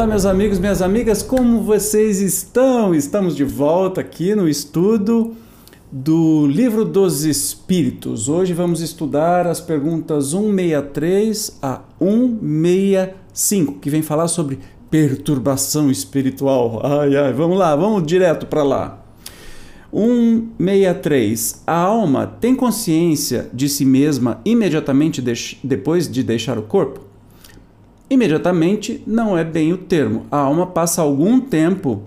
Olá, meus amigos, minhas amigas, como vocês estão? Estamos de volta aqui no estudo do Livro dos Espíritos. Hoje vamos estudar as perguntas 163 a 165, que vem falar sobre perturbação espiritual. Ai, ai, vamos lá, vamos direto para lá. 163. A alma tem consciência de si mesma imediatamente de depois de deixar o corpo? Imediatamente não é bem o termo. A alma passa algum tempo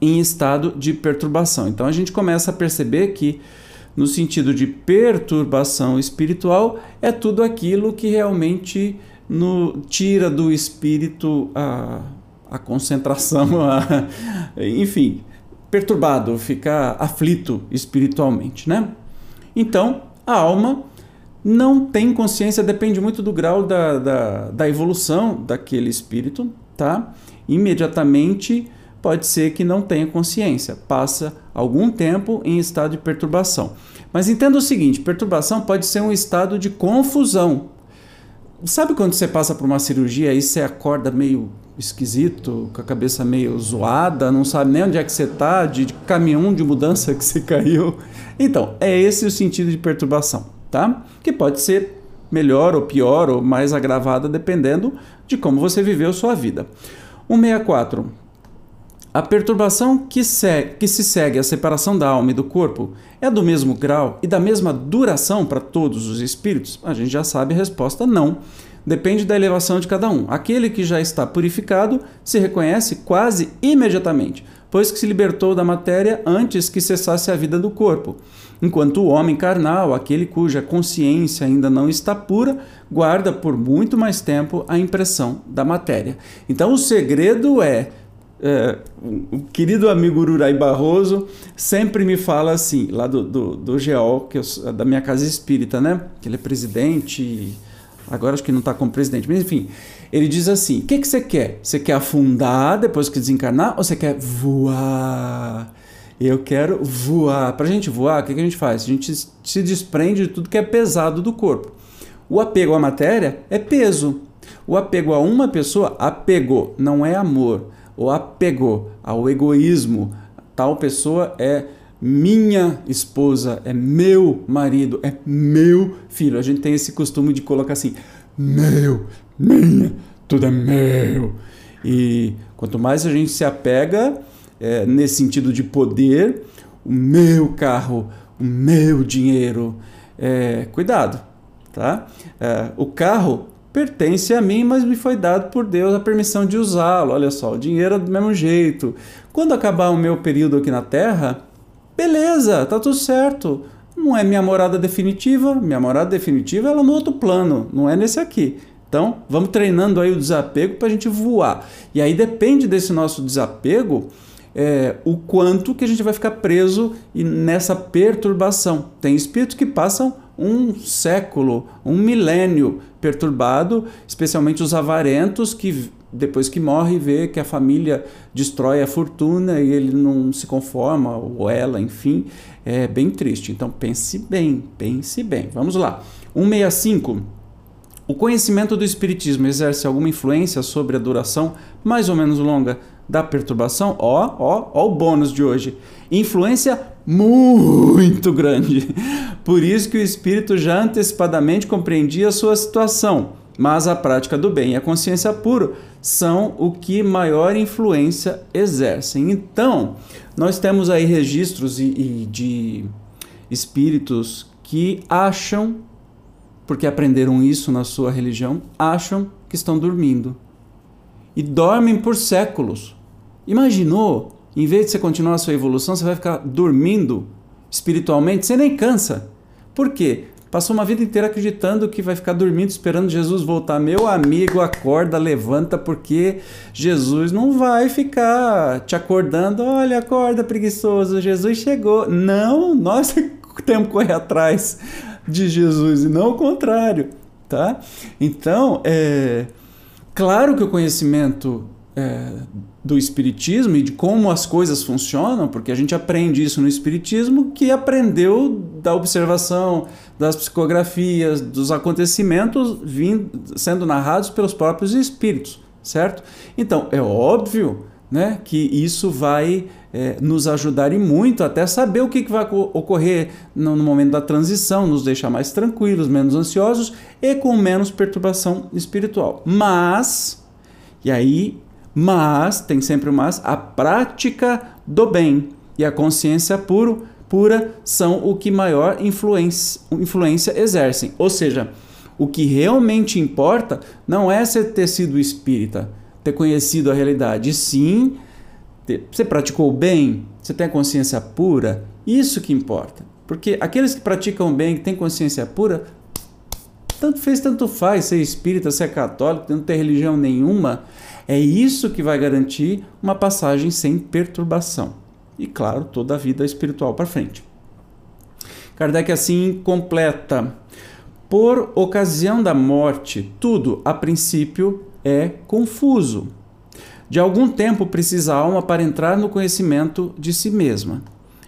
em estado de perturbação. Então a gente começa a perceber que, no sentido de perturbação espiritual, é tudo aquilo que realmente no, tira do espírito a, a concentração, a, enfim, perturbado, ficar aflito espiritualmente, né? Então, a alma não tem consciência, depende muito do grau da, da, da evolução daquele espírito, tá? Imediatamente pode ser que não tenha consciência, passa algum tempo em estado de perturbação. Mas entenda o seguinte: perturbação pode ser um estado de confusão. Sabe quando você passa por uma cirurgia e você acorda meio esquisito, com a cabeça meio zoada, não sabe nem onde é que você está, de, de caminhão de mudança que você caiu? Então, é esse o sentido de perturbação tá? Que pode ser melhor ou pior ou mais agravada dependendo de como você viveu sua vida. 164. A perturbação que, se, que se segue à separação da alma e do corpo é do mesmo grau e da mesma duração para todos os espíritos? A gente já sabe a resposta não. Depende da elevação de cada um. Aquele que já está purificado se reconhece quase imediatamente, pois que se libertou da matéria antes que cessasse a vida do corpo. Enquanto o homem carnal, aquele cuja consciência ainda não está pura, guarda por muito mais tempo a impressão da matéria. Então o segredo é é, o querido amigo Ururai Barroso sempre me fala assim, lá do, do, do GEOL, que eu, da minha casa espírita, né? Que ele é presidente, agora acho que não está como presidente, mas enfim, ele diz assim: o que, que você quer? Você quer afundar depois que desencarnar ou você quer voar? Eu quero voar. Para a gente voar, o que, que a gente faz? A gente se desprende de tudo que é pesado do corpo. O apego à matéria é peso. O apego a uma pessoa, apego, não é amor. O apego ao egoísmo, tal pessoa é minha esposa, é meu marido, é meu filho. A gente tem esse costume de colocar assim: meu, minha, tudo é meu. E quanto mais a gente se apega é, nesse sentido de poder, o meu carro, o meu dinheiro, é, cuidado, tá? É, o carro pertence a mim, mas me foi dado por Deus a permissão de usá-lo. Olha só, o dinheiro é do mesmo jeito. Quando acabar o meu período aqui na Terra, beleza, tá tudo certo. Não é minha morada definitiva, minha morada definitiva é ela no outro plano, não é nesse aqui. Então, vamos treinando aí o desapego para a gente voar. E aí depende desse nosso desapego é, o quanto que a gente vai ficar preso nessa perturbação. Tem espíritos que passam um século, um milênio perturbado, especialmente os avarentos que depois que morre vê que a família destrói a fortuna e ele não se conforma ou ela, enfim, é bem triste. Então pense bem, pense bem. Vamos lá. 165 o conhecimento do Espiritismo exerce alguma influência sobre a duração mais ou menos longa da perturbação? Ó, ó, ó o bônus de hoje. Influência muito grande. Por isso que o espírito já antecipadamente compreendia a sua situação. Mas a prática do bem e a consciência pura são o que maior influência exercem. Então, nós temos aí registros e, e de espíritos que acham porque aprenderam isso na sua religião, acham que estão dormindo. E dormem por séculos. Imaginou? Em vez de você continuar a sua evolução, você vai ficar dormindo espiritualmente, você nem cansa. Por quê? Passou uma vida inteira acreditando que vai ficar dormindo esperando Jesus voltar. Meu amigo, acorda, levanta, porque Jesus não vai ficar te acordando. Olha, acorda, preguiçoso, Jesus chegou. Não, nós temos que correr atrás de Jesus e não o contrário, tá? Então, é claro que o conhecimento é, do Espiritismo e de como as coisas funcionam, porque a gente aprende isso no Espiritismo, que aprendeu da observação, das psicografias, dos acontecimentos vindo, sendo narrados pelos próprios espíritos. certo? Então, é óbvio né, que isso vai é, nos ajudar e muito até saber o que, que vai ocorrer no, no, momento da transição, nos deixar mais tranquilos, menos ansiosos e com menos perturbação espiritual. Mas, e aí, mas, tem sempre o mas, a prática do bem e a consciência puro, pura são o que maior influência, influência exercem. Ou seja, o que realmente importa não é ser ter sido espírita, ter conhecido a realidade, sim, ter, você praticou bem, você tem a consciência pura, isso que importa. Porque aqueles que praticam bem, que têm consciência pura, tanto fez, tanto faz ser espírita, ser católico, não ter religião nenhuma, é isso que vai garantir uma passagem sem perturbação. E claro, toda a vida espiritual para frente. Kardec assim completa: por ocasião da morte, tudo a princípio é confuso. De algum tempo precisa a alma para entrar no conhecimento de si mesma.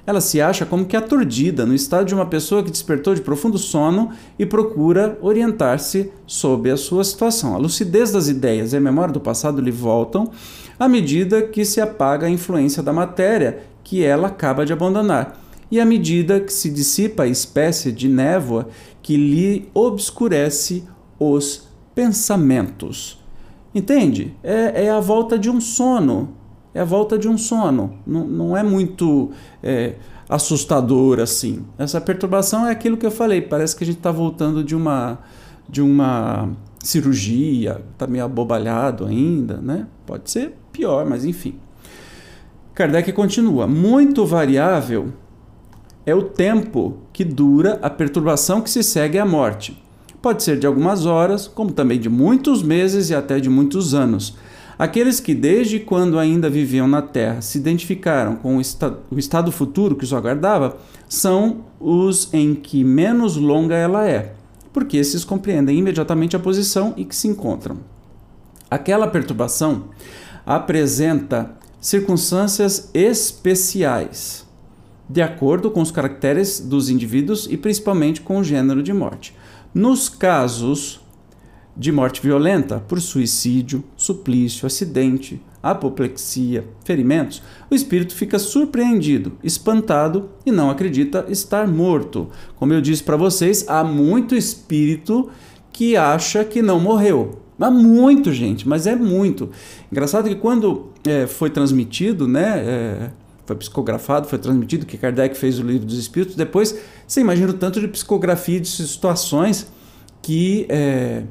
Ela se acha como que aturdida, no estado de uma pessoa que despertou de profundo sono e procura orientar-se sobre a sua situação. A lucidez das ideias e a memória do passado lhe voltam à medida que se apaga a influência da matéria que ela acaba de abandonar, e à medida que se dissipa a espécie de névoa que lhe obscurece os pensamentos. Entende? É, é a volta de um sono. É a volta de um sono. Não, não é muito é, assustador assim. Essa perturbação é aquilo que eu falei. Parece que a gente está voltando de uma, de uma cirurgia, está meio abobalhado ainda, né? Pode ser pior, mas enfim. Kardec continua: muito variável é o tempo que dura a perturbação que se segue à morte. Pode ser de algumas horas, como também de muitos meses e até de muitos anos. Aqueles que, desde quando ainda viviam na Terra, se identificaram com o, esta o estado futuro que os aguardava, são os em que menos longa ela é, porque esses compreendem imediatamente a posição em que se encontram. Aquela perturbação apresenta circunstâncias especiais, de acordo com os caracteres dos indivíduos e principalmente com o gênero de morte. Nos casos de morte violenta, por suicídio, suplício, acidente, apoplexia, ferimentos, o espírito fica surpreendido, espantado e não acredita estar morto. Como eu disse para vocês, há muito espírito que acha que não morreu. Há muito, gente, mas é muito. Engraçado que quando é, foi transmitido, né? É, foi psicografado, foi transmitido, que Kardec fez o livro dos Espíritos. Depois, você imagina o tanto de psicografia de situações que é,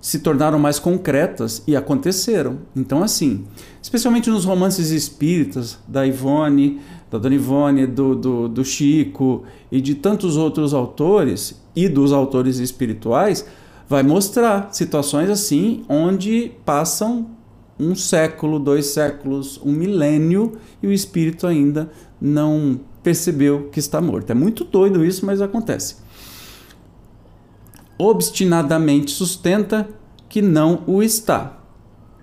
se tornaram mais concretas e aconteceram. Então, assim, especialmente nos romances espíritas da Ivone, da Dona Ivone, do, do, do Chico e de tantos outros autores e dos autores espirituais, vai mostrar situações assim onde passam um século, dois séculos, um milênio e o espírito ainda não percebeu que está morto. É muito doido isso, mas acontece. Obstinadamente sustenta que não o está.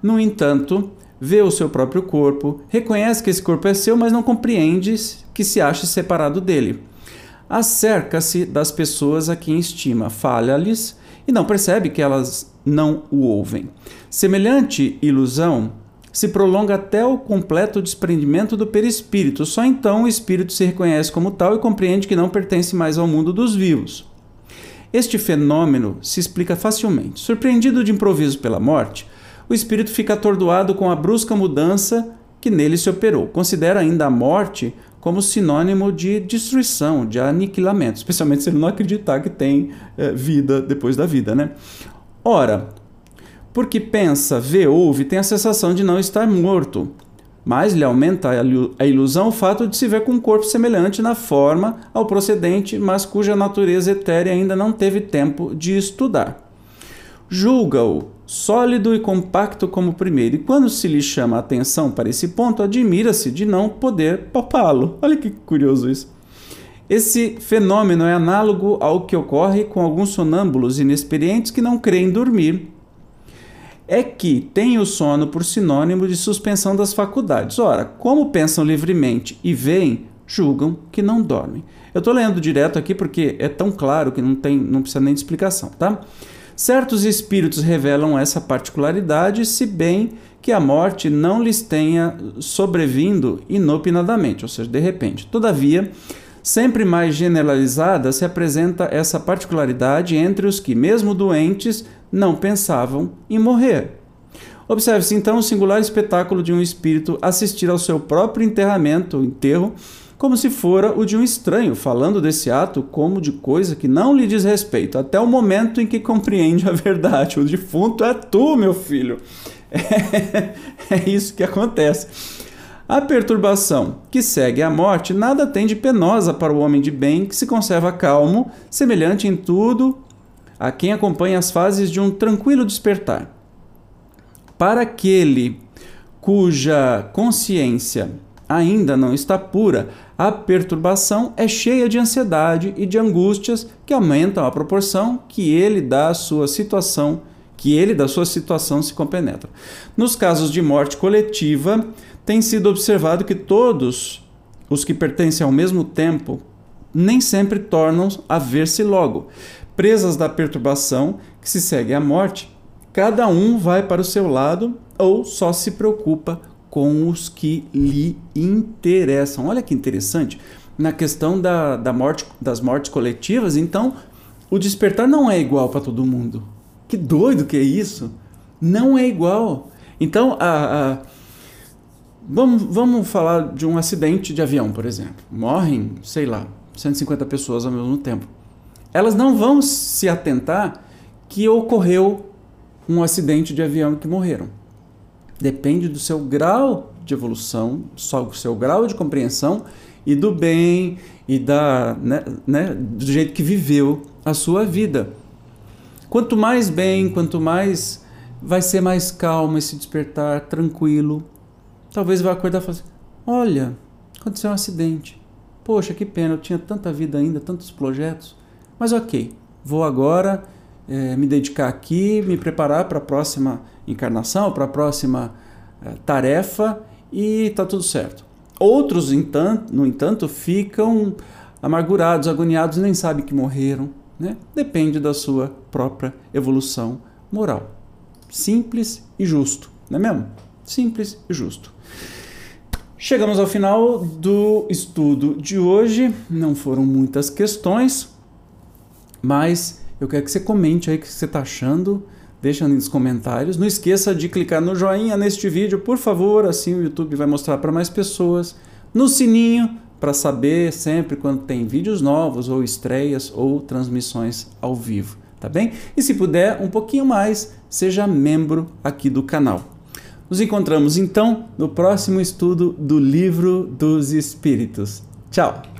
No entanto, vê o seu próprio corpo, reconhece que esse corpo é seu, mas não compreende que se ache separado dele. Acerca-se das pessoas a quem estima, falha-lhes e não percebe que elas não o ouvem. Semelhante ilusão se prolonga até o completo desprendimento do perispírito. Só então o espírito se reconhece como tal e compreende que não pertence mais ao mundo dos vivos. Este fenômeno se explica facilmente. Surpreendido de improviso pela morte, o espírito fica atordoado com a brusca mudança que nele se operou. Considera ainda a morte como sinônimo de destruição, de aniquilamento, especialmente se ele não acreditar que tem é, vida depois da vida, né? Ora, porque pensa, vê, ouve, tem a sensação de não estar morto, mas lhe aumenta a ilusão o fato de se ver com um corpo semelhante na forma ao procedente, mas cuja natureza etérea ainda não teve tempo de estudar. Julga-o sólido e compacto como o primeiro, e quando se lhe chama a atenção para esse ponto, admira-se de não poder palpá-lo. Olha que curioso isso. Esse fenômeno é análogo ao que ocorre com alguns sonâmbulos inexperientes que não creem dormir. É que têm o sono por sinônimo de suspensão das faculdades. Ora, como pensam livremente e veem, julgam que não dormem. Eu estou lendo direto aqui porque é tão claro que não, tem, não precisa nem de explicação, tá? Certos espíritos revelam essa particularidade, se bem que a morte não lhes tenha sobrevindo inopinadamente, ou seja, de repente. Todavia, sempre mais generalizada se apresenta essa particularidade entre os que, mesmo doentes, não pensavam em morrer. Observe-se então o singular espetáculo de um espírito assistir ao seu próprio enterramento, enterro, como se fora o de um estranho, falando desse ato como de coisa que não lhe diz respeito, até o momento em que compreende a verdade. O defunto é tu, meu filho. É, é isso que acontece. A perturbação que segue a morte nada tem de penosa para o homem de bem que se conserva calmo, semelhante em tudo a quem acompanha as fases de um tranquilo despertar. Para aquele cuja consciência ainda não está pura, a perturbação é cheia de ansiedade e de angústias que aumentam a proporção que ele dá à sua situação, que ele da sua situação se compenetra. Nos casos de morte coletiva, tem sido observado que todos os que pertencem ao mesmo tempo nem sempre tornam a ver-se logo. Presas da perturbação que se segue à morte, cada um vai para o seu lado ou só se preocupa com os que lhe interessam. Olha que interessante, na questão da, da morte, das mortes coletivas, então o despertar não é igual para todo mundo. Que doido que é isso! Não é igual. Então, a, a, vamos, vamos falar de um acidente de avião, por exemplo. Morrem, sei lá, 150 pessoas ao mesmo tempo. Elas não vão se atentar que ocorreu um acidente de avião que morreram depende do seu grau de evolução, do seu grau de compreensão e do bem e da, né, né, do jeito que viveu a sua vida. Quanto mais bem, quanto mais vai ser mais calmo esse despertar, tranquilo. Talvez vai acordar e falar assim, olha, aconteceu um acidente. Poxa, que pena, eu tinha tanta vida ainda, tantos projetos. Mas ok, vou agora é, me dedicar aqui, me preparar para a próxima encarnação, para a próxima é, tarefa e está tudo certo. Outros, no entanto, ficam amargurados, agoniados, nem sabem que morreram. Né? Depende da sua própria evolução moral. Simples e justo, não é mesmo? Simples e justo. Chegamos ao final do estudo de hoje. Não foram muitas questões, mas eu quero que você comente aí o que você está achando. Deixa nos comentários. Não esqueça de clicar no joinha neste vídeo, por favor, assim o YouTube vai mostrar para mais pessoas. No sininho para saber sempre quando tem vídeos novos ou estreias ou transmissões ao vivo, tá bem? E se puder, um pouquinho mais, seja membro aqui do canal. Nos encontramos então no próximo estudo do Livro dos Espíritos. Tchau!